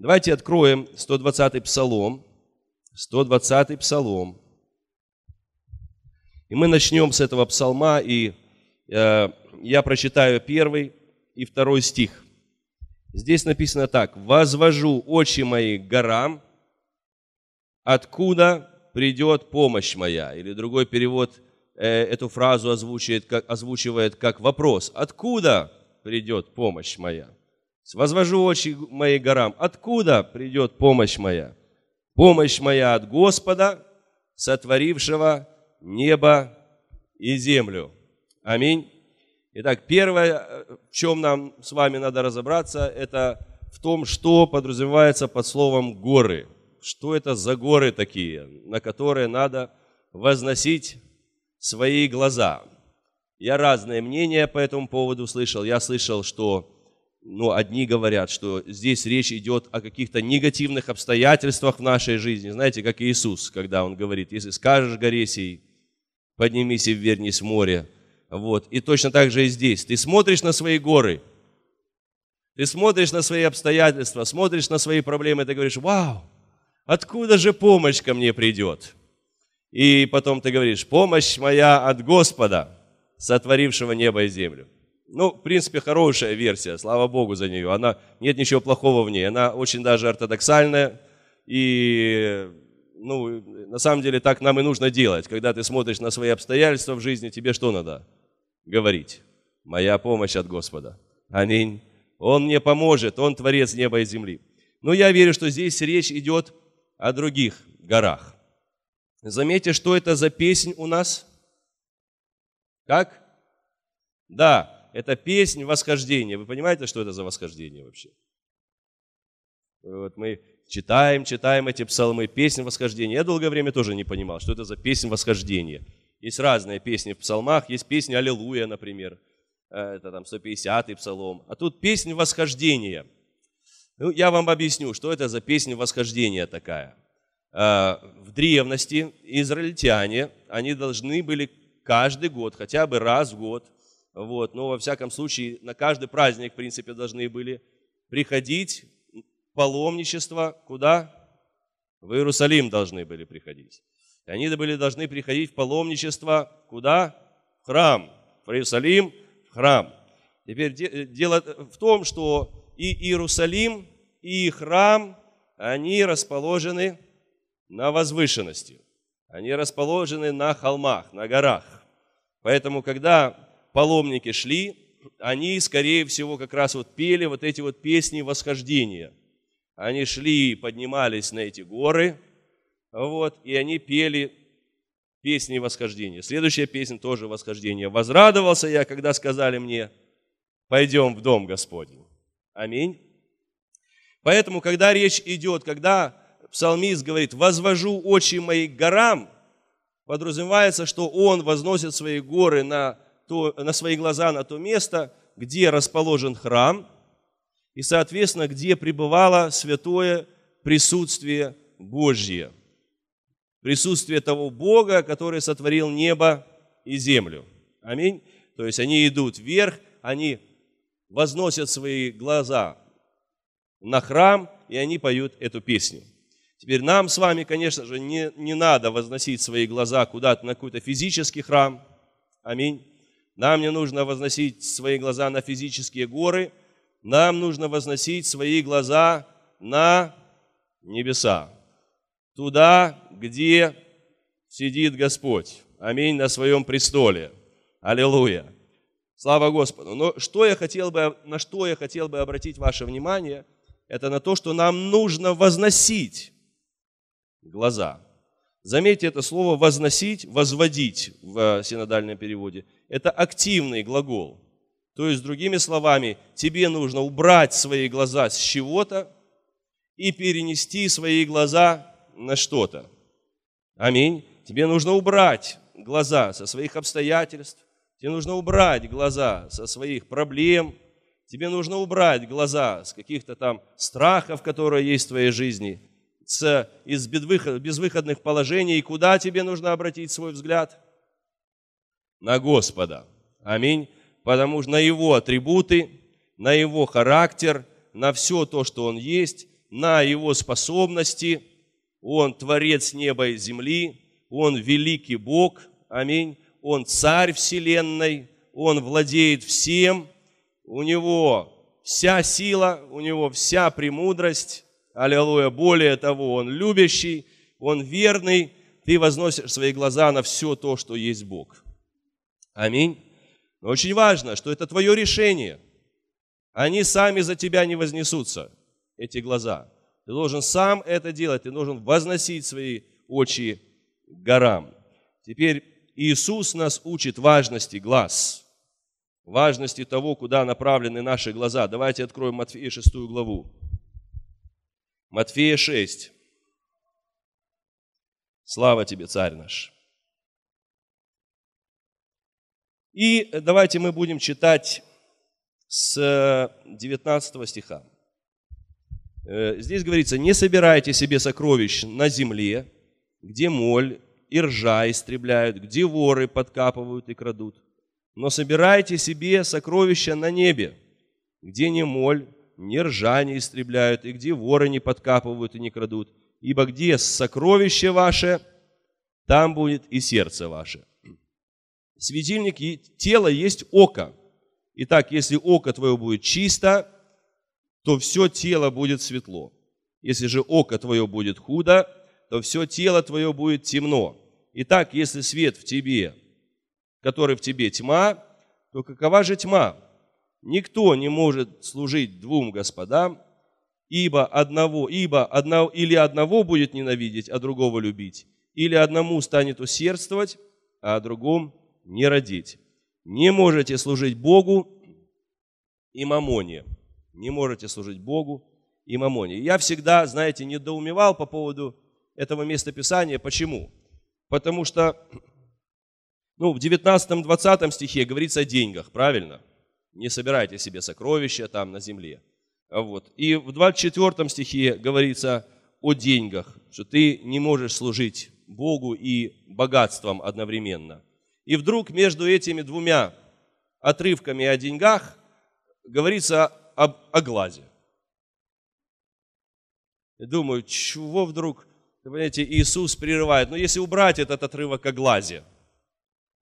Давайте откроем 120-й псалом. 120-й псалом. И мы начнем с этого псалма, и э, я прочитаю первый и второй стих. Здесь написано так. «Возвожу очи мои к горам, откуда придет помощь моя?» Или другой перевод э, эту фразу озвучивает как, озвучивает как вопрос. «Откуда придет помощь моя?» Возвожу очи мои горам. Откуда придет помощь моя? Помощь моя от Господа, сотворившего небо и землю. Аминь. Итак, первое, в чем нам с вами надо разобраться, это в том, что подразумевается под словом горы. Что это за горы такие, на которые надо возносить свои глаза. Я разные мнения по этому поводу слышал. Я слышал, что ну, одни говорят, что здесь речь идет о каких-то негативных обстоятельствах в нашей жизни. Знаете, как Иисус, когда Он говорит, если скажешь горе сей, поднимись и ввернись в море. Вот. И точно так же и здесь. Ты смотришь на свои горы, ты смотришь на свои обстоятельства, смотришь на свои проблемы, ты говоришь, вау, откуда же помощь ко мне придет? И потом ты говоришь, помощь моя от Господа, сотворившего небо и землю. Ну, в принципе, хорошая версия, слава Богу за нее. Она, нет ничего плохого в ней. Она очень даже ортодоксальная. И, ну, на самом деле, так нам и нужно делать. Когда ты смотришь на свои обстоятельства в жизни, тебе что надо говорить? Моя помощь от Господа. Аминь. Он мне поможет, Он творец неба и земли. Но я верю, что здесь речь идет о других горах. Заметьте, что это за песнь у нас? Как? Да, это песнь восхождения. Вы понимаете, что это за восхождение вообще? Вот мы читаем, читаем эти псалмы, песнь восхождения. Я долгое время тоже не понимал, что это за песнь восхождения. Есть разные песни в псалмах, есть песня «Аллилуйя», например, э, это там 150-й псалом. А тут песнь восхождения. Ну, я вам объясню, что это за песня восхождения такая. Э, в древности израильтяне, они должны были каждый год, хотя бы раз в год – вот, но во всяком случае на каждый праздник, в принципе, должны были приходить паломничество куда? В Иерусалим должны были приходить. И они были должны приходить в паломничество куда? В храм. В Иерусалим, в храм. Теперь дело в том, что и Иерусалим, и храм, они расположены на возвышенности. Они расположены на холмах, на горах. Поэтому, когда паломники шли, они, скорее всего, как раз вот пели вот эти вот песни восхождения. Они шли, поднимались на эти горы, вот, и они пели песни восхождения. Следующая песня тоже восхождение. «Возрадовался я, когда сказали мне, пойдем в дом Господень». Аминь. Поэтому, когда речь идет, когда псалмист говорит «возвожу очи мои к горам», подразумевается, что он возносит свои горы на то, на свои глаза на то место, где расположен храм, и, соответственно, где пребывало святое присутствие Божье. Присутствие того Бога, который сотворил небо и землю. Аминь. То есть они идут вверх, они возносят свои глаза на храм, и они поют эту песню. Теперь нам с вами, конечно же, не, не надо возносить свои глаза куда-то на какой-то физический храм. Аминь. Нам не нужно возносить свои глаза на физические горы, нам нужно возносить свои глаза на небеса, туда, где сидит Господь. Аминь, на своем престоле. Аллилуйя. Слава Господу. Но что я хотел бы, на что я хотел бы обратить ваше внимание, это на то, что нам нужно возносить глаза. Заметьте это слово «возносить», «возводить» в синодальном переводе – это активный глагол. То есть, другими словами, тебе нужно убрать свои глаза с чего-то и перенести свои глаза на что-то. Аминь. Тебе нужно убрать глаза со своих обстоятельств, тебе нужно убрать глаза со своих проблем, тебе нужно убрать глаза с каких-то там страхов, которые есть в твоей жизни, с, из безвыходных положений. Куда тебе нужно обратить свой взгляд? На Господа. Аминь. Потому что на Его атрибуты, на Его характер, на все то, что Он есть, на Его способности. Он творец неба и земли, Он великий Бог, аминь. Он царь вселенной, Он владеет всем, у Него вся сила, у Него вся премудрость, аллилуйя. Более того, Он любящий, Он верный, ты возносишь свои глаза на все то, что есть Бог. Аминь. Но очень важно, что это твое решение. Они сами за тебя не вознесутся, эти глаза. Ты должен сам это делать, ты должен возносить свои очи горам. Теперь Иисус нас учит важности глаз, важности того, куда направлены наши глаза. Давайте откроем Матфея 6 главу. Матфея 6. Слава тебе, Царь наш. И давайте мы будем читать с 19 стиха. Э, здесь говорится, не собирайте себе сокровищ на земле, где моль и ржа истребляют, где воры подкапывают и крадут, но собирайте себе сокровища на небе, где ни моль, ни ржа не истребляют, и где воры не подкапывают и не крадут. Ибо где сокровище ваше, там будет и сердце ваше. Светильник тела есть око. Итак, если око твое будет чисто, то все тело будет светло. Если же око твое будет худо, то все тело твое будет темно. Итак, если свет в тебе, который в тебе тьма, то какова же тьма? Никто не может служить двум господам, ибо одного, ибо одного, или одного будет ненавидеть, а другого любить, или одному станет усердствовать, а о другом не родить. Не можете служить Богу и мамоне. Не можете служить Богу и мамоне. Я всегда, знаете, недоумевал по поводу этого местописания. Почему? Потому что ну, в 19-20 стихе говорится о деньгах, правильно? Не собирайте себе сокровища там на земле. Вот. И в 24 стихе говорится о деньгах, что ты не можешь служить Богу и богатством одновременно. И вдруг между этими двумя отрывками о деньгах говорится об, о глазе. Я думаю, чего вдруг, понимаете, Иисус прерывает. Но если убрать этот отрывок о глазе,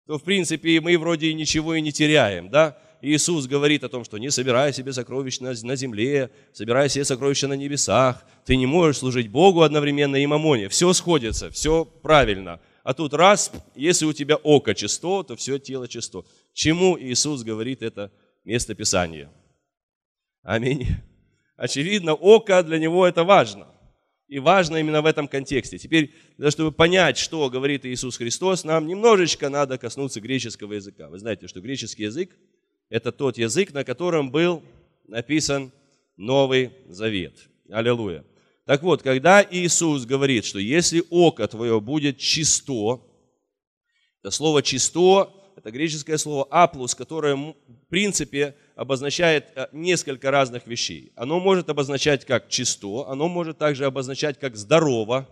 то, в принципе, мы вроде ничего и не теряем, да? Иисус говорит о том, что не собирай себе сокровища на земле, собирай себе сокровища на небесах. Ты не можешь служить Богу одновременно и мамоне. Все сходится, все правильно. А тут раз, если у тебя око чисто, то все тело чисто. Чему Иисус говорит это место Писания? Аминь. Очевидно, око для него это важно. И важно именно в этом контексте. Теперь, чтобы понять, что говорит Иисус Христос, нам немножечко надо коснуться греческого языка. Вы знаете, что греческий язык – это тот язык, на котором был написан Новый Завет. Аллилуйя. Так вот, когда Иисус говорит, что если око твое будет чисто, это слово «чисто» – это греческое слово «аплус», которое, в принципе, обозначает э, несколько разных вещей. Оно может обозначать как чисто, оно может также обозначать как здорово.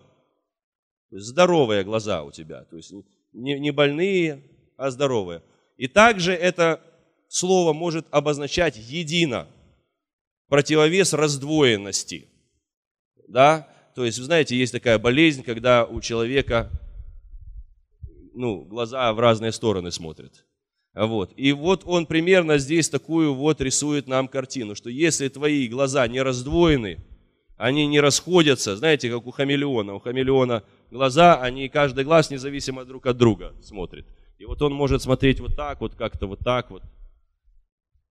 То есть здоровые глаза у тебя, то есть не, не больные, а здоровые. И также это слово может обозначать едино, противовес раздвоенности. Да? То есть, вы знаете, есть такая болезнь, когда у человека ну, глаза в разные стороны смотрят. Вот. И вот он примерно здесь такую вот рисует нам картину, что если твои глаза не раздвоены, они не расходятся, знаете, как у хамелеона. У хамелеона глаза, они каждый глаз независимо друг от друга смотрит. И вот он может смотреть вот так вот, как-то вот так вот.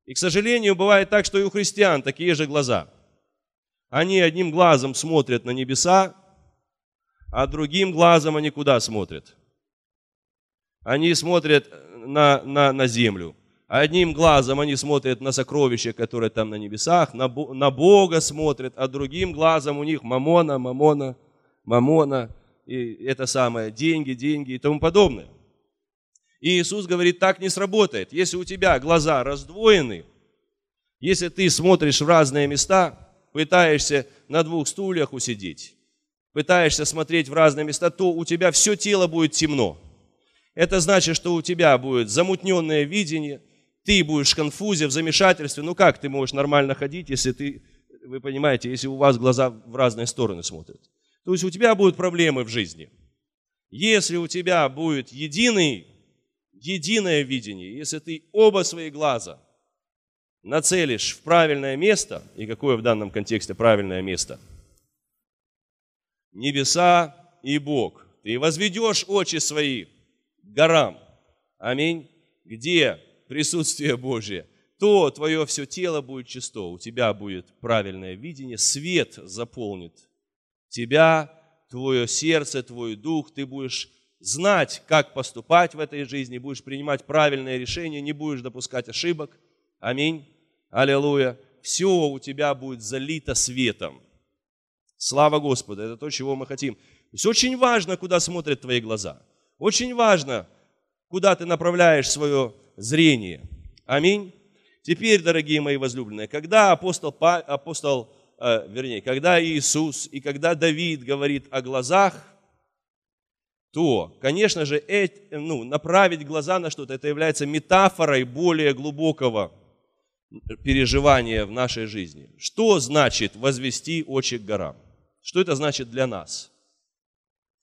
И, к сожалению, бывает так, что и у христиан такие же глаза. Они одним глазом смотрят на небеса, а другим глазом они куда смотрят? Они смотрят на, на, на землю. Одним глазом они смотрят на сокровища, которые там на небесах, на, на Бога смотрят, а другим глазом у них мамона, мамона, мамона, и это самое, деньги, деньги и тому подобное. И Иисус говорит, так не сработает. Если у тебя глаза раздвоены, если ты смотришь в разные места, пытаешься на двух стульях усидеть, пытаешься смотреть в разные места, то у тебя все тело будет темно. Это значит, что у тебя будет замутненное видение, ты будешь в конфузе, в замешательстве. Ну как ты можешь нормально ходить, если ты вы понимаете, если у вас глаза в разные стороны смотрят. То есть у тебя будут проблемы в жизни. Если у тебя будет единый, единое видение, если ты оба свои глаза нацелишь в правильное место, и какое в данном контексте правильное место? Небеса и Бог. Ты возведешь очи свои к горам. Аминь. Где присутствие Божье, то твое все тело будет чисто, у тебя будет правильное видение, свет заполнит тебя, твое сердце, твой дух, ты будешь знать, как поступать в этой жизни, будешь принимать правильные решения, не будешь допускать ошибок. Аминь. Аллилуйя. Все у тебя будет залито светом. Слава Господу, это то, чего мы хотим. То есть очень важно, куда смотрят твои глаза. Очень важно, куда ты направляешь свое зрение. Аминь. Теперь, дорогие мои возлюбленные, когда апостол, апостол э, вернее, когда Иисус и когда Давид говорит о глазах, то, конечно же, э, ну, направить глаза на что-то, это является метафорой более глубокого переживания в нашей жизни. Что значит возвести очи к горам? Что это значит для нас?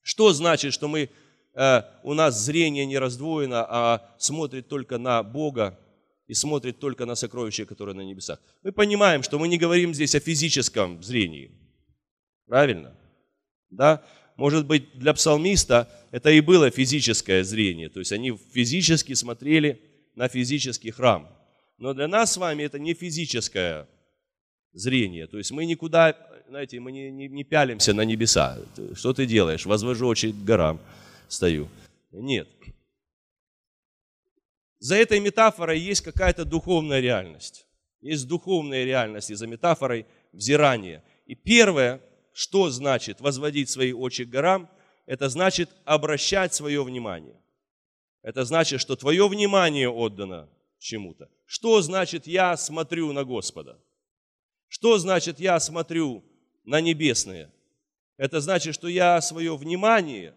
Что значит, что мы Э, у нас зрение не раздвоено, а смотрит только на Бога и смотрит только на сокровища, которые на небесах. Мы понимаем, что мы не говорим здесь о физическом зрении. Правильно? Да? Может быть, для псалмиста это и было физическое зрение. То есть они физически смотрели на физический храм. Но для нас с вами это не физическое зрение. То есть мы никуда, знаете, мы не, не, не пялимся на небеса. Что ты делаешь? Возвожу очи к горам стою. Нет. За этой метафорой есть какая-то духовная реальность. Есть духовная реальность, и за метафорой взирание. И первое, что значит возводить свои очи к горам, это значит обращать свое внимание. Это значит, что твое внимание отдано чему-то. Что значит я смотрю на Господа? Что значит я смотрю на небесное? Это значит, что я свое внимание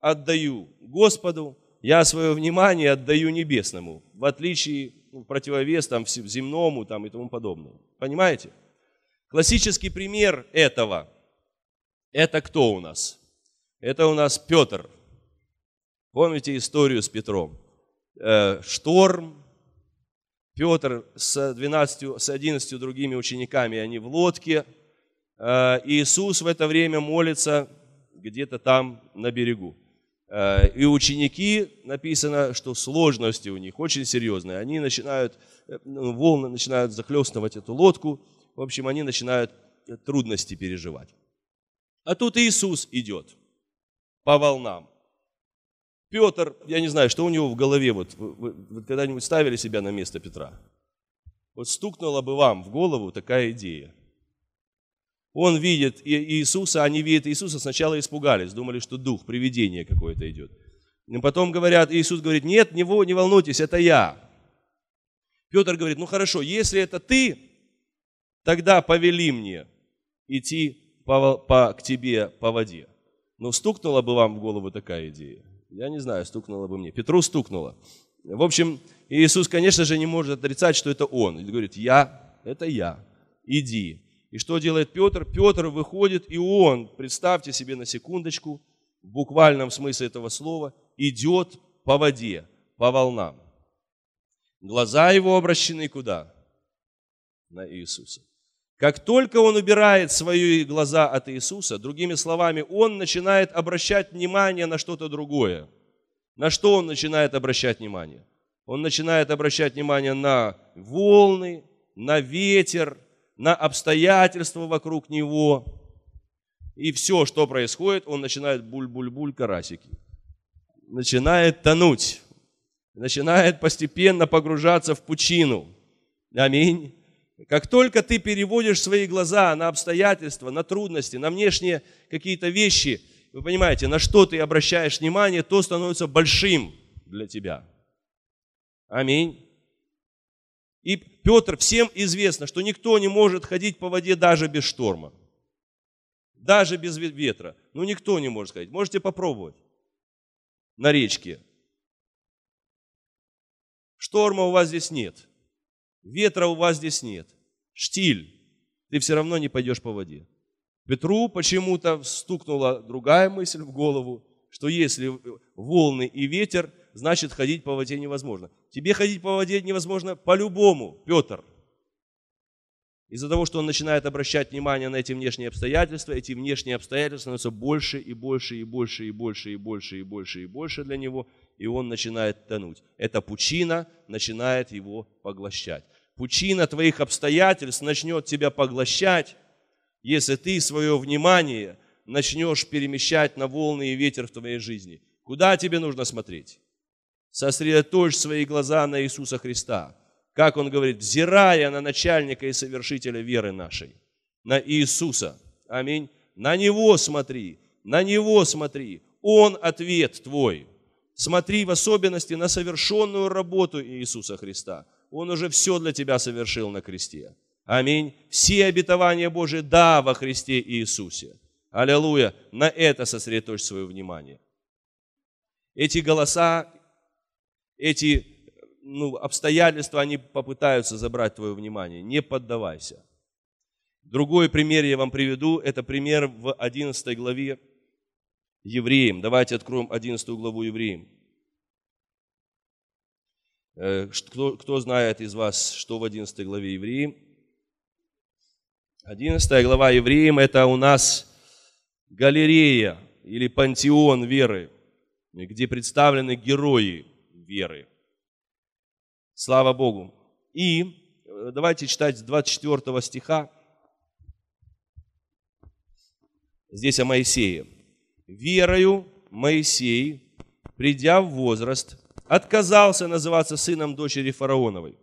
отдаю Господу, я свое внимание отдаю небесному, в отличие, ну, противовес там, земному там, и тому подобное. Понимаете? Классический пример этого, это кто у нас? Это у нас Петр. Помните историю с Петром? Э, шторм, Петр с, 12, с 11 другими учениками, они в лодке. Э, Иисус в это время молится где-то там на берегу. Э, и ученики, написано, что сложности у них очень серьезные. Они начинают, э, ну, волны начинают захлестывать эту лодку. В общем, они начинают трудности переживать. А тут Иисус идет по волнам. Петр, я не знаю, что у него в голове, вот вы, вы когда-нибудь ставили себя на место Петра? Вот стукнула бы вам в голову такая идея – он видит Иисуса, они видят Иисуса, сначала испугались, думали, что дух, привидение какое-то идет. И потом говорят, Иисус говорит, нет, не, не волнуйтесь, это я. Петр говорит, ну хорошо, если это ты, тогда повели мне идти по, по, к тебе по воде. Ну, стукнула бы вам в голову такая идея? Я не знаю, стукнула бы мне. Петру стукнула. В общем, Иисус, конечно же, не может отрицать, что это Он. Он говорит, я, это я, иди. И что делает Петр? Петр выходит, и он, представьте себе на секундочку, в буквальном смысле этого слова, идет по воде, по волнам. Глаза его обращены куда? На Иисуса. Как только он убирает свои глаза от Иисуса, другими словами, он начинает обращать внимание на что-то другое. На что он начинает обращать внимание? Он начинает обращать внимание на волны, на ветер, на обстоятельства вокруг него. И все, что происходит, он начинает буль-буль-буль карасики. Начинает тонуть. Начинает постепенно погружаться в пучину. Аминь. Как только ты переводишь свои глаза на обстоятельства, на трудности, на внешние какие-то вещи, вы понимаете, на что ты обращаешь внимание, то становится большим для тебя. Аминь. И Петр, всем известно, что никто не может ходить по воде даже без шторма. Даже без ветра. Ну, никто не может ходить. Можете попробовать на речке. Шторма у вас здесь нет. Ветра у вас здесь нет. Штиль. ты все равно не пойдешь по воде. Петру почему-то стукнула другая мысль в голову, что если волны и ветер, значит ходить по воде невозможно. Тебе ходить по воде невозможно по-любому, Петр. Из-за того, что он начинает обращать внимание на эти внешние обстоятельства, эти внешние обстоятельства становятся больше и больше и больше и больше и больше и больше и больше для него, и он начинает тонуть. Эта пучина начинает его поглощать. Пучина твоих обстоятельств начнет тебя поглощать, если ты свое внимание начнешь перемещать на волны и ветер в твоей жизни. Куда тебе нужно смотреть? Сосредоточь свои глаза на Иисуса Христа. Как он говорит, взирая на начальника и совершителя веры нашей, на Иисуса. Аминь. На Него смотри, на Него смотри. Он ответ твой. Смотри в особенности на совершенную работу Иисуса Христа. Он уже все для тебя совершил на кресте. Аминь. Все обетования Божии да во Христе Иисусе. Аллилуйя. На это сосредоточь свое внимание. Эти голоса, эти ну, обстоятельства, они попытаются забрать твое внимание. Не поддавайся. Другой пример я вам приведу. Это пример в 11 главе Евреям. Давайте откроем 11 главу Евреям. Э, кто, кто знает из вас, что в 11 главе Евреям? 11 глава Евреям – это у нас галерея или пантеон веры, где представлены герои веры. Слава Богу. И э, давайте читать с 24 стиха. Здесь о Моисее. «Верою Моисей, придя в возраст, отказался называться сыном дочери фараоновой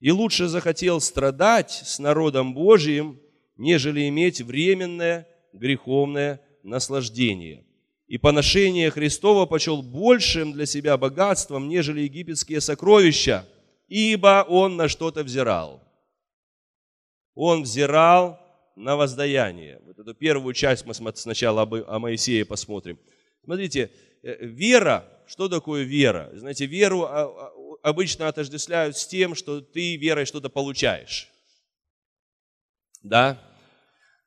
и лучше захотел страдать с народом Божиим, нежели иметь временное греховное наслаждение. И поношение Христова почел большим для себя богатством, нежели египетские сокровища, ибо он на что-то взирал. Он взирал на воздаяние. Вот эту первую часть мы сначала о Моисее посмотрим. Смотрите, э, вера, что такое вера? Знаете, веру а, а, обычно отождествляют с тем, что ты верой что-то получаешь. Да?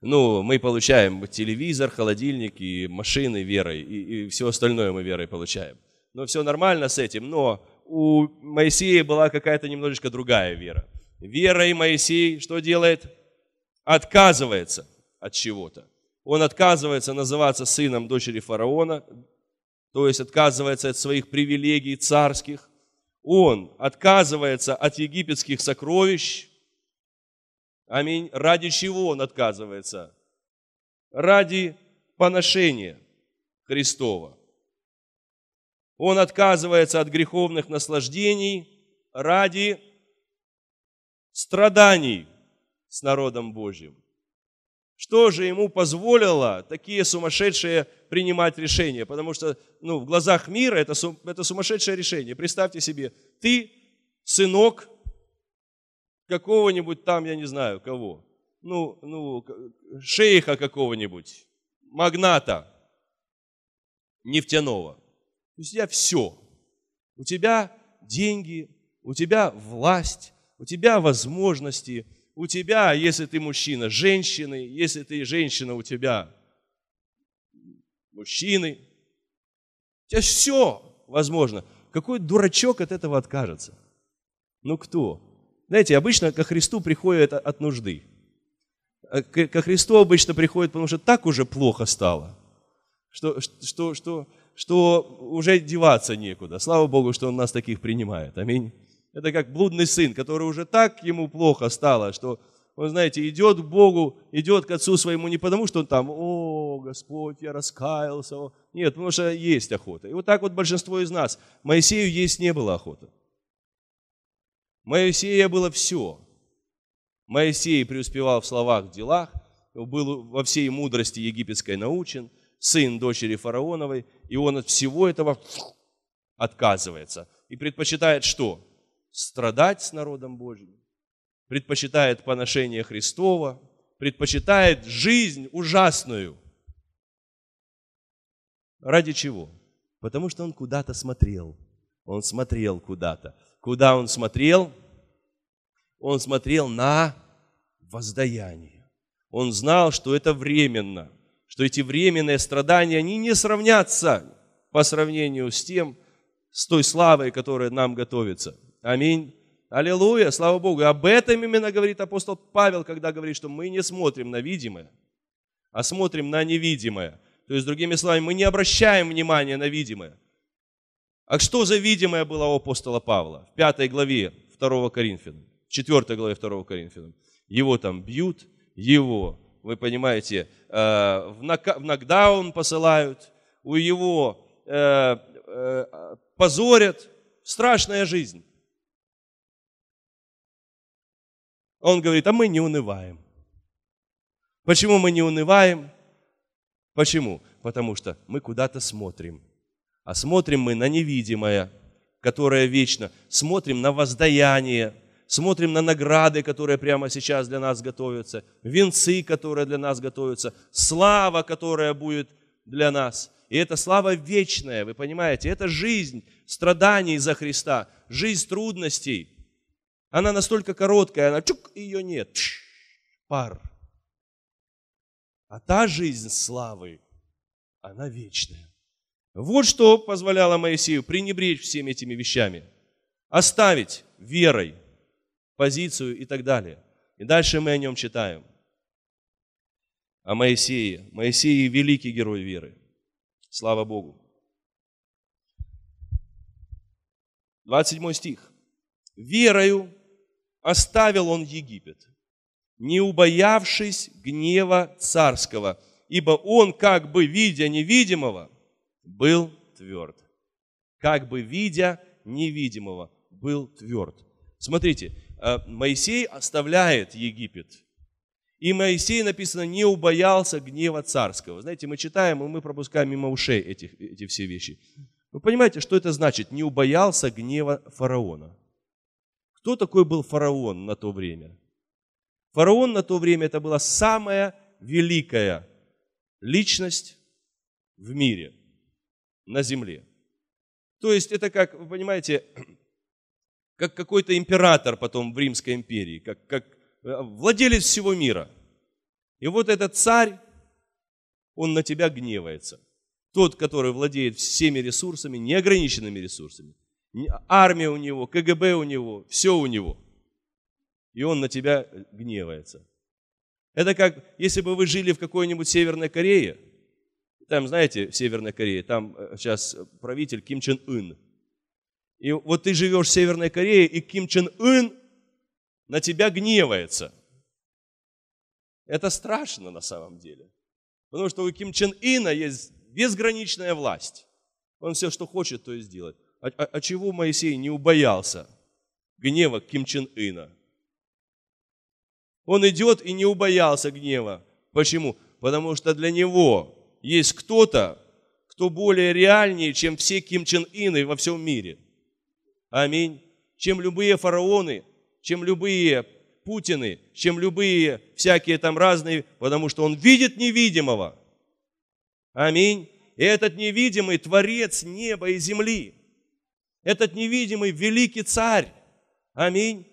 Ну, мы получаем телевизор, холодильник и машины верой, и, и все остальное мы верой получаем. Но все нормально с этим, но у Моисея была какая-то немножечко другая вера. И Моисей что делает? Отказывается от чего-то. Он отказывается называться сыном дочери фараона, то есть отказывается от своих привилегий царских. Он отказывается от египетских сокровищ, Аминь. Ради чего он отказывается? Ради поношения Христова. Он отказывается от греховных наслаждений ради страданий с народом Божьим. Что же ему позволило такие сумасшедшие принимать решения? Потому что ну, в глазах мира это, это сумасшедшее решение. Представьте себе, ты сынок какого-нибудь там, я не знаю, кого, ну, ну, шейха какого-нибудь, магната нефтяного. У тебя все. У тебя деньги, у тебя власть, у тебя возможности, у тебя, если ты мужчина, женщины, если ты женщина, у тебя мужчины. У тебя все возможно. Какой дурачок от этого откажется? Ну кто? Знаете, обычно ко Христу приходят от нужды. А ко Христу обычно приходят, потому что так уже плохо стало, что, что, что, что уже деваться некуда. Слава Богу, что Он нас таких принимает. Аминь. Это как блудный сын, который уже так ему плохо стало, что он, знаете, идет к Богу, идет к Отцу своему не потому, что он там, о, Господь, я раскаялся. Нет, потому что есть охота. И вот так вот большинство из нас. Моисею есть не было охоты. Моисея было все. Моисей преуспевал в словах, в делах, был во всей мудрости египетской научен, сын дочери фараоновой, и он от всего этого отказывается. И предпочитает что? Страдать с народом Божьим, предпочитает поношение Христова, предпочитает жизнь ужасную. Ради чего? Потому что он куда-то смотрел. Он смотрел куда-то. Куда он смотрел? Он смотрел на воздаяние. Он знал, что это временно, что эти временные страдания, они не сравнятся по сравнению с тем, с той славой, которая нам готовится. Аминь. Аллилуйя, слава Богу. И об этом именно говорит апостол Павел, когда говорит, что мы не смотрим на видимое, а смотрим на невидимое. То есть, другими словами, мы не обращаем внимания на видимое. А что за видимое было у апостола Павла? В пятой главе 2 Коринфянам, 4 главе 2 Коринфянам. Его там бьют, его, вы понимаете, э, в нокдаун посылают, у его э, э, позорят. Страшная жизнь. Он говорит, а мы не унываем. Почему мы не унываем? Почему? Потому что мы куда-то смотрим. А смотрим мы на невидимое, которое вечно. Смотрим на воздаяние, смотрим на награды, которые прямо сейчас для нас готовятся, венцы, которые для нас готовятся, слава, которая будет для нас. И это слава вечная, вы понимаете, это жизнь страданий за Христа, жизнь трудностей. Она настолько короткая, она чук, ее нет. Пар. А та жизнь славы, она вечная. Вот что позволяло Моисею пренебречь всеми этими вещами. Оставить верой позицию и так далее. И дальше мы о нем читаем. О Моисее. Моисей – великий герой веры. Слава Богу. 27 стих. «Верою оставил он Египет, не убоявшись гнева царского, ибо он, как бы видя невидимого, был тверд. Как бы видя невидимого, был тверд. Смотрите, э, Моисей оставляет Египет. И Моисей, написано, не убоялся гнева царского. Знаете, мы читаем, и мы пропускаем мимо ушей эти, эти все вещи. Вы понимаете, что это значит? Не убоялся гнева фараона. Кто такой был фараон на то время? Фараон на то время это была самая великая личность в мире, на земле. То есть это как, вы понимаете, как какой-то император потом в Римской империи, как, как э, владелец всего мира. И вот этот царь, он на тебя гневается. Тот, который владеет всеми ресурсами, неограниченными ресурсами. Армия у него, КГБ у него, все у него. И он на тебя гневается. Это как, если бы вы жили в какой-нибудь Северной Корее, там, знаете, в Северной Корее, там сейчас э, правитель Ким Чен Ын. И вот ты живешь в Северной Корее, и Ким Чен Ын на тебя гневается. Это страшно на самом деле. Потому что у Ким Чен Ына есть безграничная власть. Он все, что хочет, то и сделает. А, а, а чего Моисей не убоялся гнева Ким Чен Ына? Он идет и не убоялся гнева. Почему? Потому что для него есть кто-то, кто более реальнее, чем все Ким Чен Ины во всем мире. Аминь. Чем любые фараоны, чем любые Путины, чем любые всякие там разные, потому что он видит невидимого. Аминь. И этот невидимый Творец неба и земли, этот невидимый великий Царь, аминь,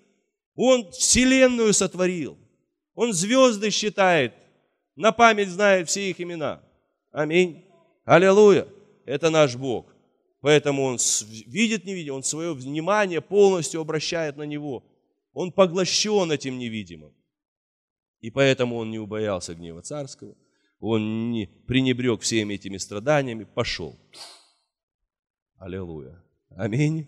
Он Вселенную сотворил, Он звезды считает, на память знает все их имена. Аминь. Аллилуйя. Это наш Бог. Поэтому Он видит невидимое, Он свое внимание полностью обращает на Него. Он поглощен этим невидимым. И поэтому Он не убоялся гнева царского – он не пренебрег всеми этими страданиями, пошел. Аллилуйя. Аминь.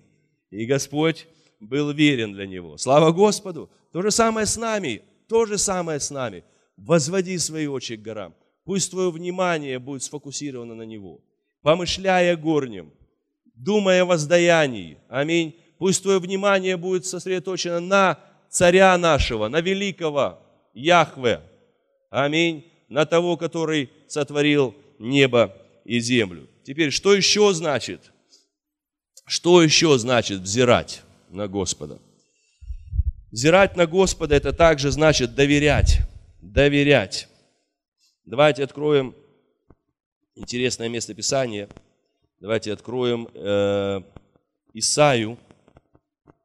И Господь был верен для него. Слава Господу. То же самое с нами. То же самое с нами. Возводи свои очи к горам. Пусть твое внимание будет сфокусировано на Него. Помышляя горнем, думая о воздаянии. Аминь. Пусть твое внимание будет сосредоточено на царя нашего, на великого Яхве. Аминь на того, который сотворил небо и землю. Теперь, что еще значит? Что еще значит взирать на Господа? Взирать на Господа – это также значит доверять. Доверять. Давайте откроем интересное место Писания. Давайте откроем э, Исаию.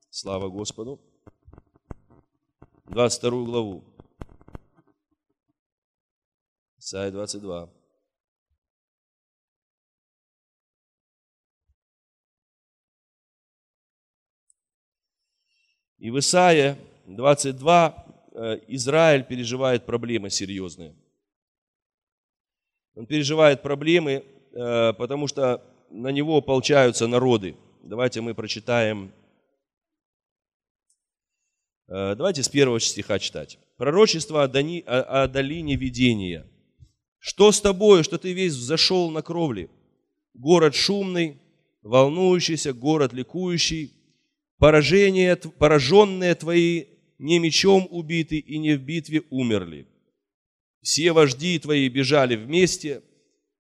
Слава Господу. 22 главу. Исайя 22. И в Исаия 22 э, Израиль переживает проблемы серьезные. Он переживает проблемы, э, потому что на него ополчаются народы. Давайте мы прочитаем, э, давайте с первого стиха читать. Пророчество о, Дани, о, о долине видения. Что с тобою, что ты весь взошел на кровли? Город шумный, волнующийся, город ликующий, поражение, пораженные твои не мечом убиты и не в битве умерли. Все вожди твои бежали вместе,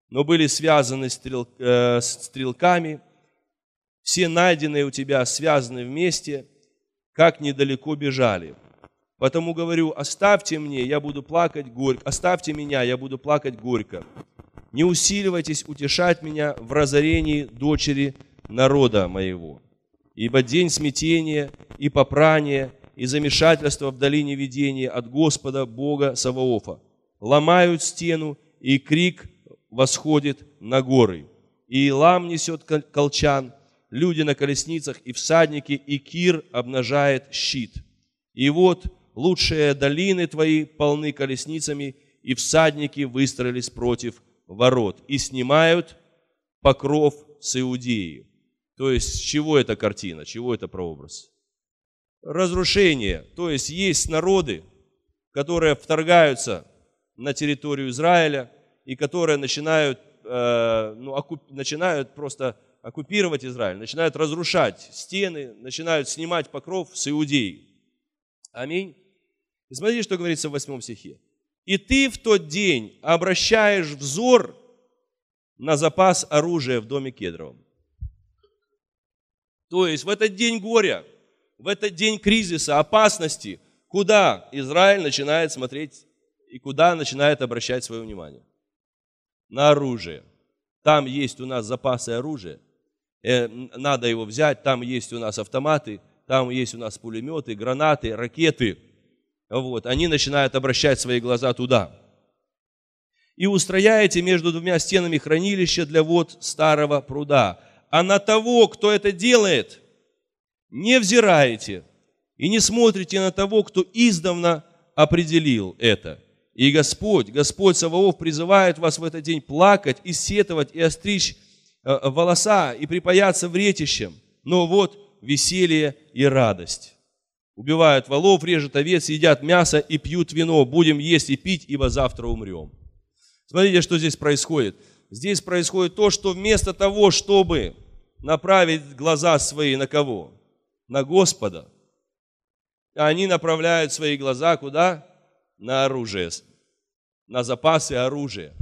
но были связаны стрел, э, стрелками. Все найденные у тебя связаны вместе, как недалеко бежали. Потому говорю, оставьте мне, я буду плакать горько. Оставьте меня, я буду плакать горько. Не усиливайтесь утешать меня в разорении дочери народа моего. Ибо день смятения и попрания и замешательства в долине видения от Господа Бога Саваофа – ломают стену, и крик восходит на горы. И лам несет колчан, люди на колесницах и всадники, и Кир обнажает щит. И вот лучшие долины твои полны колесницами, и всадники выстроились против ворот и снимают покров с Иудеи. То есть, чего эта картина, чего это прообраз? Разрушение. То есть, есть народы, которые вторгаются на территорию Израиля и которые начинают, э, ну, оккуп, начинают просто оккупировать Израиль, начинают разрушать стены, начинают снимать покров с Иудеи. Аминь. И смотрите, что говорится в 8 стихе. «И ты в тот день обращаешь взор на запас оружия в доме Кедровом». То есть в этот день горя, в этот день кризиса, опасности, куда Израиль начинает смотреть и куда начинает обращать свое внимание? На оружие. Там есть у нас запасы оружия, э, надо его взять, там есть у нас автоматы, там есть у нас пулеметы, гранаты, ракеты. Вот, они начинают обращать свои глаза туда. И устрояете между двумя стенами хранилища для вод старого пруда. А на того, кто это делает, не взираете и не смотрите на того, кто издавна определил это. И Господь, Господь Саваоф призывает вас в этот день плакать и сетовать, и остричь э, волоса, и припаяться вретищем. Но вот веселье и радость. Убивают волов, режут овец, едят мясо и пьют вино. Будем есть и пить, ибо завтра умрем. Смотрите, что здесь происходит. Здесь происходит то, что вместо того, чтобы направить глаза свои на кого? На Господа. Они направляют свои глаза куда? на оружие, на запасы оружия.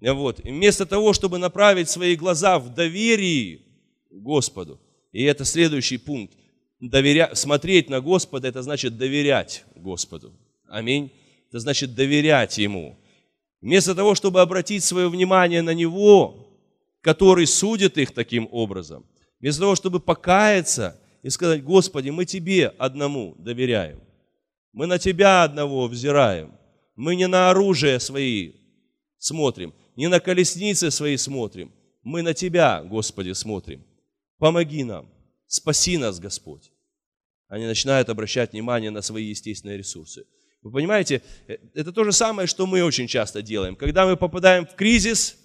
Вот. Вместо того, чтобы направить свои глаза в доверии Господу, и это следующий пункт, доверя... смотреть на Господа, это значит доверять Господу. Аминь. Это значит доверять Ему. Вместо того, чтобы обратить свое внимание на Него, который судит их таким образом, вместо того, чтобы покаяться и сказать, Господи, мы Тебе одному доверяем. Мы на Тебя одного взираем. Мы не на оружие свои смотрим, не на колесницы свои смотрим. Мы на Тебя, Господи, смотрим. Помоги нам, спаси нас, Господь. Они начинают обращать внимание на свои естественные ресурсы. Вы понимаете, э, это то же самое, что мы очень часто делаем. Когда мы попадаем в кризис,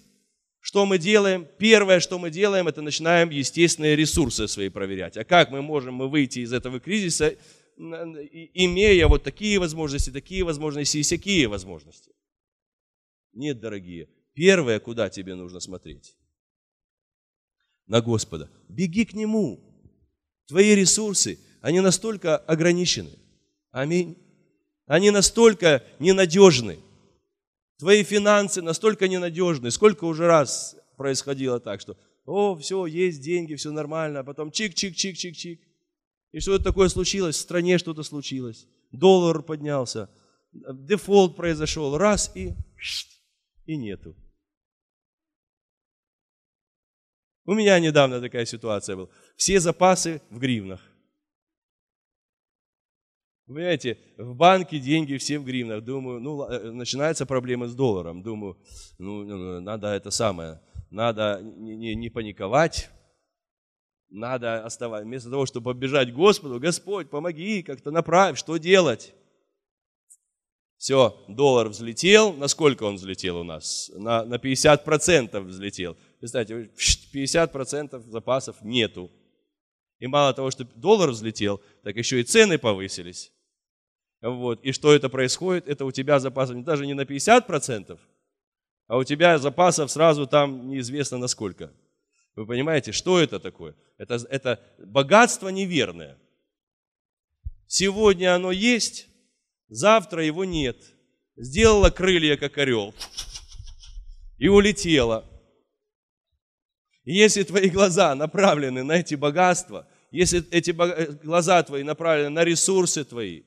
что мы делаем? Первое, что мы делаем, это начинаем естественные ресурсы свои проверять. А как мы можем мы выйти из этого кризиса имея вот такие возможности, такие возможности и всякие возможности. Нет, дорогие, первое, куда тебе нужно смотреть? На Господа. Беги к Нему. Твои ресурсы, они настолько ограничены. Аминь. Они настолько ненадежны. Твои финансы настолько ненадежны. Сколько уже раз происходило так, что, о, все, есть деньги, все нормально, а потом чик-чик-чик-чик-чик. И что-то такое случилось, в стране что-то случилось. Доллар поднялся, дефолт произошел, раз и, и нету. У меня недавно такая ситуация была. Все запасы в гривнах. Понимаете, в банке деньги все в гривнах. Думаю, ну, э, начинается проблема с долларом. Думаю, ну, ну, ну, надо это самое, надо не, не, не паниковать, надо оставать. Вместо того, чтобы побежать к Господу, Господь, помоги, как-то направь, что делать? Все, доллар взлетел. На сколько он взлетел у нас? На, на 50% взлетел. Представьте, 50% запасов нету. И мало того, что доллар взлетел, так еще и цены повысились. Вот. И что это происходит? Это у тебя запасов даже не на 50%, а у тебя запасов сразу там неизвестно на сколько. Вы понимаете, что это такое? Это, это богатство неверное. Сегодня оно есть, завтра его нет. Сделала крылья, как орел, и улетела. Если твои глаза направлены на эти богатства, если эти глаза твои направлены на ресурсы твои,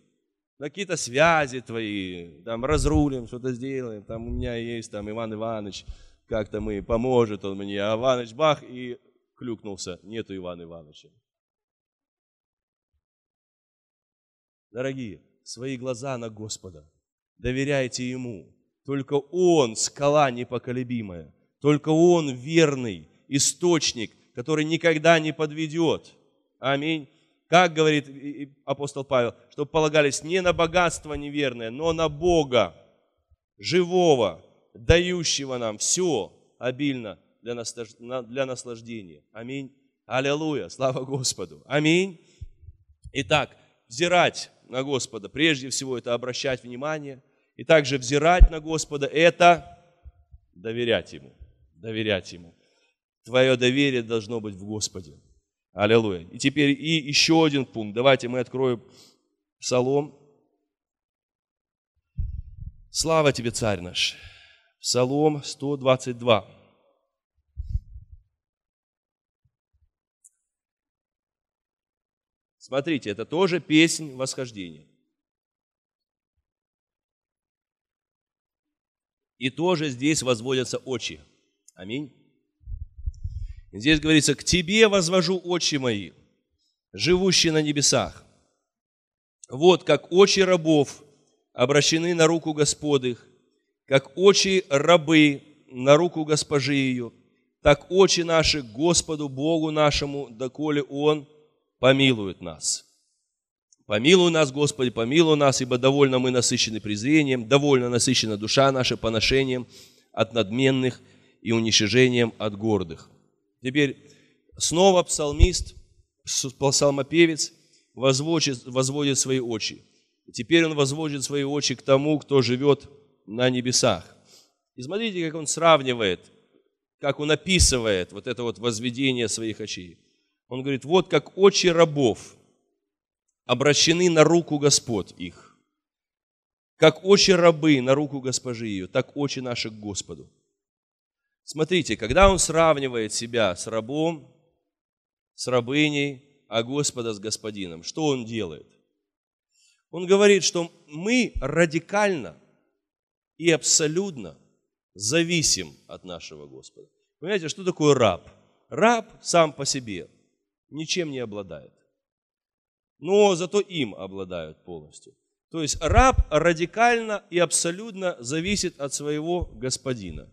на какие-то связи твои, там разрулим, что-то сделаем, там у меня есть там Иван Иванович, как-то мы, поможет он мне, а Иваныч бах и клюкнулся, нету Ивана Ивановича. Дорогие, свои глаза на Господа, доверяйте Ему. Только Он скала непоколебимая, только Он верный источник, который никогда не подведет. Аминь. Как говорит апостол Павел, что полагались не на богатство неверное, но на Бога, живого, дающего нам все обильно для наслаждения. Аминь. Аллилуйя. Слава Господу. Аминь. Итак, взирать на Господа, прежде всего это обращать внимание. И также взирать на Господа – это доверять Ему. Доверять Ему. Твое доверие должно быть в Господе. Аллилуйя. И теперь и еще один пункт. Давайте мы откроем Псалом. Слава тебе, Царь наш. Псалом 122. Смотрите, это тоже песнь восхождения. И тоже здесь возводятся очи. Аминь. Здесь говорится, к тебе возвожу очи мои, живущие на небесах. Вот как очи рабов обращены на руку Господых, как очи рабы на руку госпожи ее, так очи наши Господу Богу нашему, доколе Он помилует нас. Помилуй нас, Господи, помилуй нас, ибо довольно мы насыщены презрением, довольно насыщена душа наша поношением от надменных и уничижением от гордых. Теперь снова псалмист, псалмопевец возводит, возводит свои очи. Теперь он возводит свои очи к тому, кто живет на небесах. И смотрите, как он сравнивает, как он описывает вот это вот возведение своих очей. Он говорит, вот как очи рабов обращены на руку Господь их, как очи рабы на руку госпожи ее, так очи наши к Господу. Смотрите, когда он сравнивает себя с рабом, с рабыней, а Господа с господином, что он делает? Он говорит, что мы радикально и абсолютно зависим от нашего Господа. Понимаете, что такое раб? Раб сам по себе ничем не обладает. Но зато им обладают полностью. То есть раб радикально и абсолютно зависит от своего господина.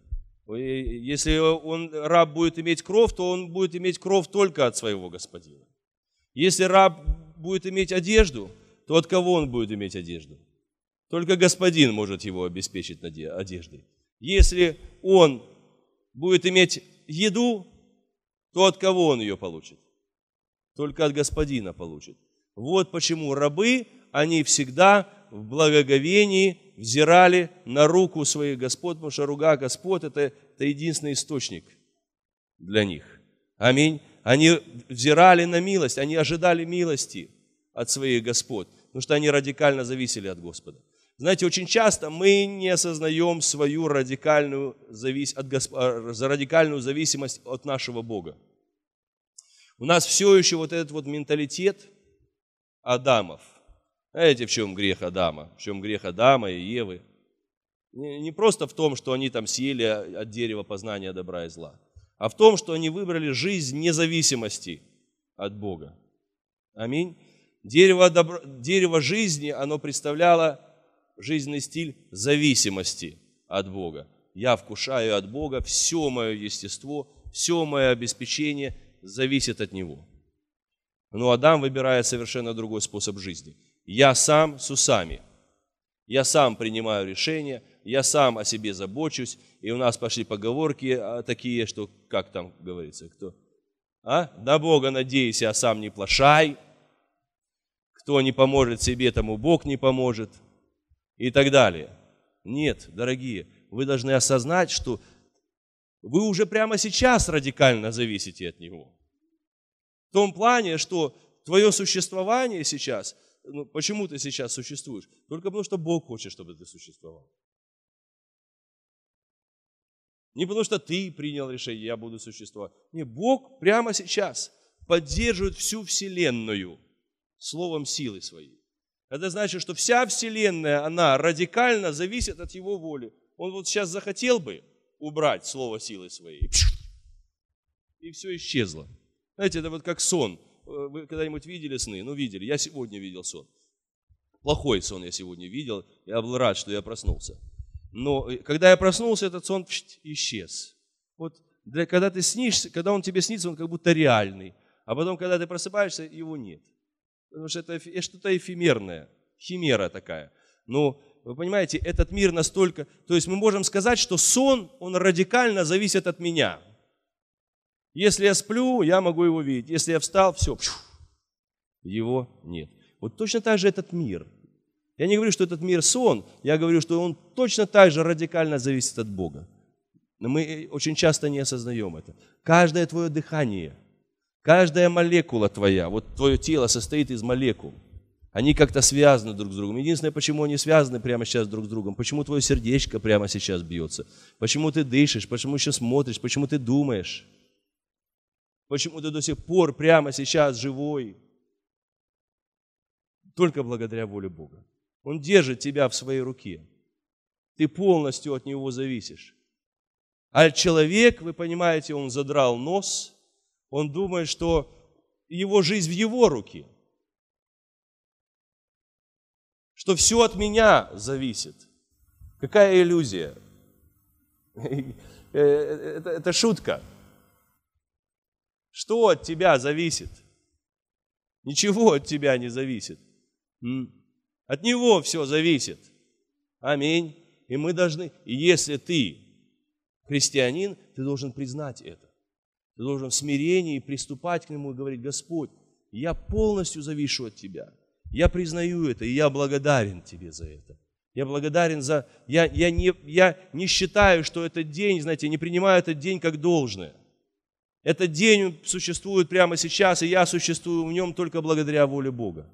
Если он, раб будет иметь кров, то он будет иметь кров только от своего господина. Если раб будет иметь одежду, то от кого он будет иметь одежду? Только господин может его обеспечить одеждой. Если он будет иметь еду, то от кого он ее получит? Только от господина получит. Вот почему рабы, они всегда в благоговении взирали на руку своих господ, потому что рука Господ это, это единственный источник для них. Аминь. Они взирали на милость, они ожидали милости от своих господ, потому что они радикально зависели от Господа. Знаете, очень часто мы не осознаем свою радикальную, завис... от Госп... А, радикальную зависимость от нашего Бога. У нас все еще вот этот вот менталитет Адамов – знаете, в чем грех Адама? В чем грех Адама и Евы? Не просто в том, что они там съели от дерева познания добра и зла, а в том, что они выбрали жизнь независимости от Бога. Аминь. Дерево, добро, дерево жизни, оно представляло жизненный стиль зависимости от Бога. Я вкушаю от Бога, все мое естество, все мое обеспечение зависит от Него. Но Адам выбирает совершенно другой способ жизни. Я сам с усами. Я сам принимаю решения, я сам о себе забочусь. И у нас пошли поговорки а, такие, что, как там говорится, кто? А? На Бога надейся, а сам не плашай. Кто не поможет себе, тому Бог не поможет. И так далее. Нет, дорогие, вы должны осознать, что вы уже прямо сейчас радикально зависите от Него. В том плане, что твое существование сейчас, ну, почему ты сейчас существуешь? Только потому, что Бог хочет, чтобы ты существовал. Не потому, что ты принял решение, я буду существовать. Не, Бог прямо сейчас поддерживает всю Вселенную словом силы своей. Это значит, что вся Вселенная, она радикально зависит от Его воли. Он вот сейчас захотел бы убрать слово силы своей, и все исчезло. Знаете, это вот как сон. Вы когда-нибудь видели сны? Ну, видели. Я сегодня видел сон. Плохой сон я сегодня видел. Я был рад, что я проснулся. Но э, когда я проснулся, этот сон исчез. Вот для, когда ты снишься, когда он тебе снится, он как будто реальный. А потом, когда ты просыпаешься, его нет. Потому что это, это что-то эфемерное, химера такая. Но вы понимаете, этот мир настолько... То есть мы можем сказать, что сон, он радикально зависит от меня. Если я сплю, я могу его видеть. Если я встал, все, его нет. Вот точно так же этот мир. Я не говорю, что этот мир сон, я говорю, что он точно так же радикально зависит от Бога. Но мы очень часто не осознаем это. Каждое твое дыхание, каждая молекула твоя, вот твое тело состоит из молекул. Они как-то связаны друг с другом. Единственное, почему они связаны прямо сейчас друг с другом, почему твое сердечко прямо сейчас бьется, почему ты дышишь, почему сейчас смотришь, почему ты думаешь, почему ты до сих пор прямо сейчас живой. Только благодаря воле Бога. Он держит тебя в своей руке. Ты полностью от него зависишь. А человек, вы понимаете, он задрал нос, он думает, что его жизнь в его руке. Что все от меня зависит. Какая иллюзия? Это, это шутка. Что от тебя зависит? Ничего от тебя не зависит. От Него все зависит. Аминь. И мы должны, и если ты христианин, ты должен признать это. Ты должен в смирении приступать к Нему и говорить, Господь, я полностью завишу от Тебя. Я признаю это, и я благодарен Тебе за это. Я благодарен за... Я, я, не, я не считаю, что этот день, знаете, не принимаю этот день как должное. Этот день существует прямо сейчас, и я существую в нем только благодаря воле Бога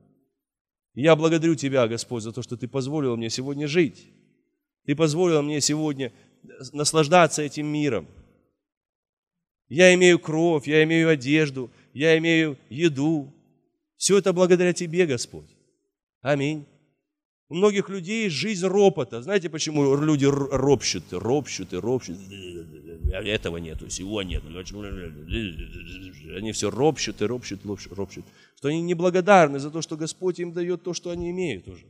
я благодарю Тебя, Господь, за то, что Ты позволил мне сегодня жить. Ты позволил мне сегодня наслаждаться этим миром. Я имею кровь, я имею одежду, я имею еду. Все это благодаря Тебе, Господь. Аминь. У многих людей жизнь ропота. Знаете, почему люди ропщут, ропщут и ропщут? Этого нету, всего нет. Они все ропщут и ропщут, ропщут. Что они неблагодарны за то, что Господь им дает то, что они имеют уже.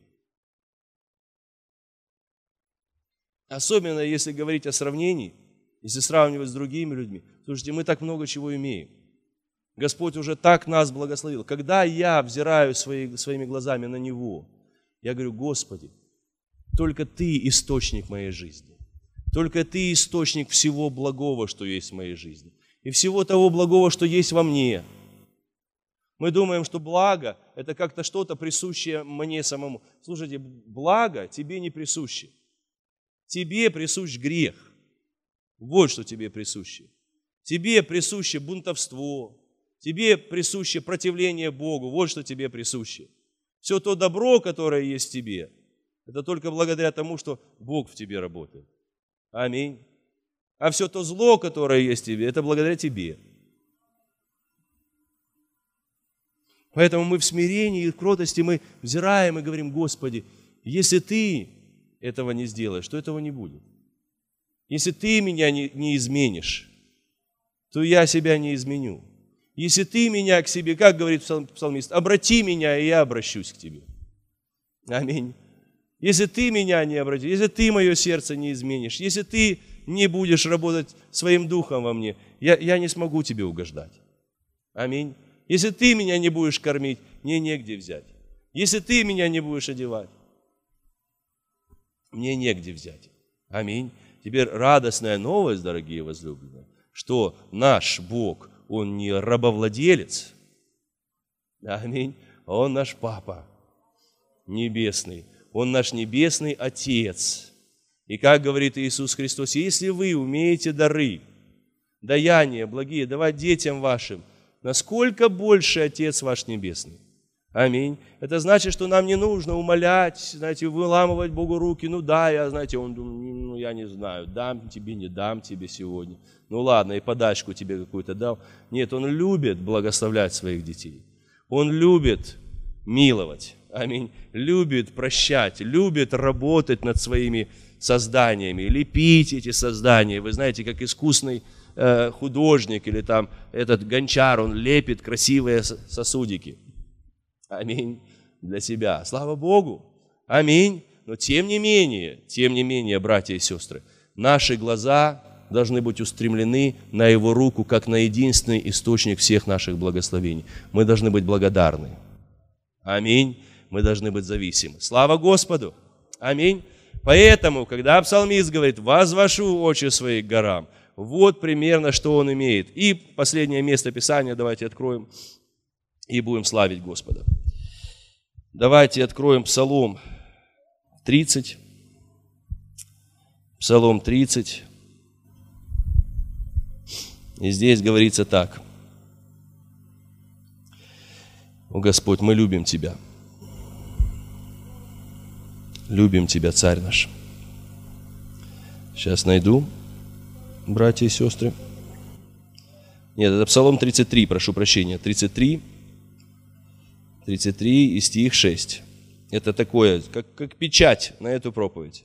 Особенно, если говорить о сравнении, если сравнивать с другими людьми. Слушайте, мы так много чего имеем. Господь уже так нас благословил. Когда я взираю свои, своими глазами на Него, я говорю, Господи, только Ты источник моей жизни. Только Ты источник всего благого, что есть в моей жизни. И всего того благого, что есть во мне. Мы думаем, что благо – это как-то что-то присущее мне самому. Слушайте, благо тебе не присуще. Тебе присущ грех. Вот что тебе присуще. Тебе присуще бунтовство. Тебе присуще противление Богу. Вот что тебе присуще. Все то добро, которое есть в тебе, это только благодаря тому, что Бог в тебе работает. Аминь. А все то зло, которое есть в тебе, это благодаря тебе. Поэтому мы в смирении и в кротости мы взираем и говорим, Господи, если Ты этого не сделаешь, то этого не будет. Если Ты меня не, не изменишь, то я себя не изменю. Если ты меня к себе, как говорит псалмист, обрати меня, и я обращусь к тебе. Аминь. Если ты меня не обратишь, если ты мое сердце не изменишь, если ты не будешь работать своим духом во мне, я, я не смогу тебе угождать. Аминь. Если ты меня не будешь кормить, мне негде взять. Если ты меня не будешь одевать, мне негде взять. Аминь. Теперь радостная новость, дорогие возлюбленные, что наш Бог, Он не рабовладелец, аминь, Он наш Папа небесный, Он наш небесный Отец. И как говорит Иисус Христос, если вы умеете дары, даяния благие давать детям вашим, насколько больше Отец ваш Небесный. Аминь. Это значит, что нам не нужно умолять, знаете, выламывать Богу руки. Ну да, я, знаете, он ну я не знаю, дам тебе, не дам тебе сегодня. Ну ладно, и подачку тебе какую-то дал. Нет, он любит благословлять своих детей. Он любит миловать. Аминь. Любит прощать, любит работать над своими созданиями, лепить эти создания. Вы знаете, как искусный э, художник или там этот гончар, он лепит красивые сосудики. Аминь. Для себя. Слава Богу. Аминь. Но тем не менее, тем не менее, братья и сестры, наши глаза должны быть устремлены на Его руку, как на единственный источник всех наших благословений. Мы должны быть благодарны. Аминь. Мы должны быть зависимы. Слава Господу. Аминь. Поэтому, когда псалмист говорит, возвошу очи свои к горам, вот примерно, что он имеет. И последнее место Писания давайте откроем и будем славить Господа. Давайте откроем Псалом 30. Псалом 30. И здесь говорится так. О Господь, мы любим Тебя. Любим Тебя, Царь наш. Сейчас найду, братья и сестры. Нет, это Псалом 33, прошу прощения. 33, 33 и стих 6. Это такое, как, как печать на эту проповедь.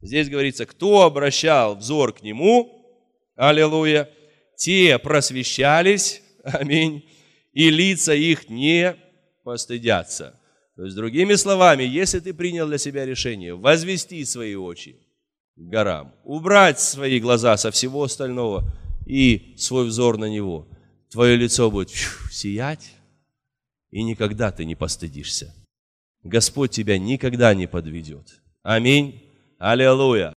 Здесь говорится, кто обращал взор к нему, аллилуйя, те просвещались, аминь, и лица их не постыдятся. То есть, другими словами, если ты принял для себя решение возвести свои очи к горам, убрать свои глаза со всего остального и свой взор на него, твое лицо будет сиять, и никогда ты не постыдишься. Господь тебя никогда не подведет. Аминь. Аллилуйя.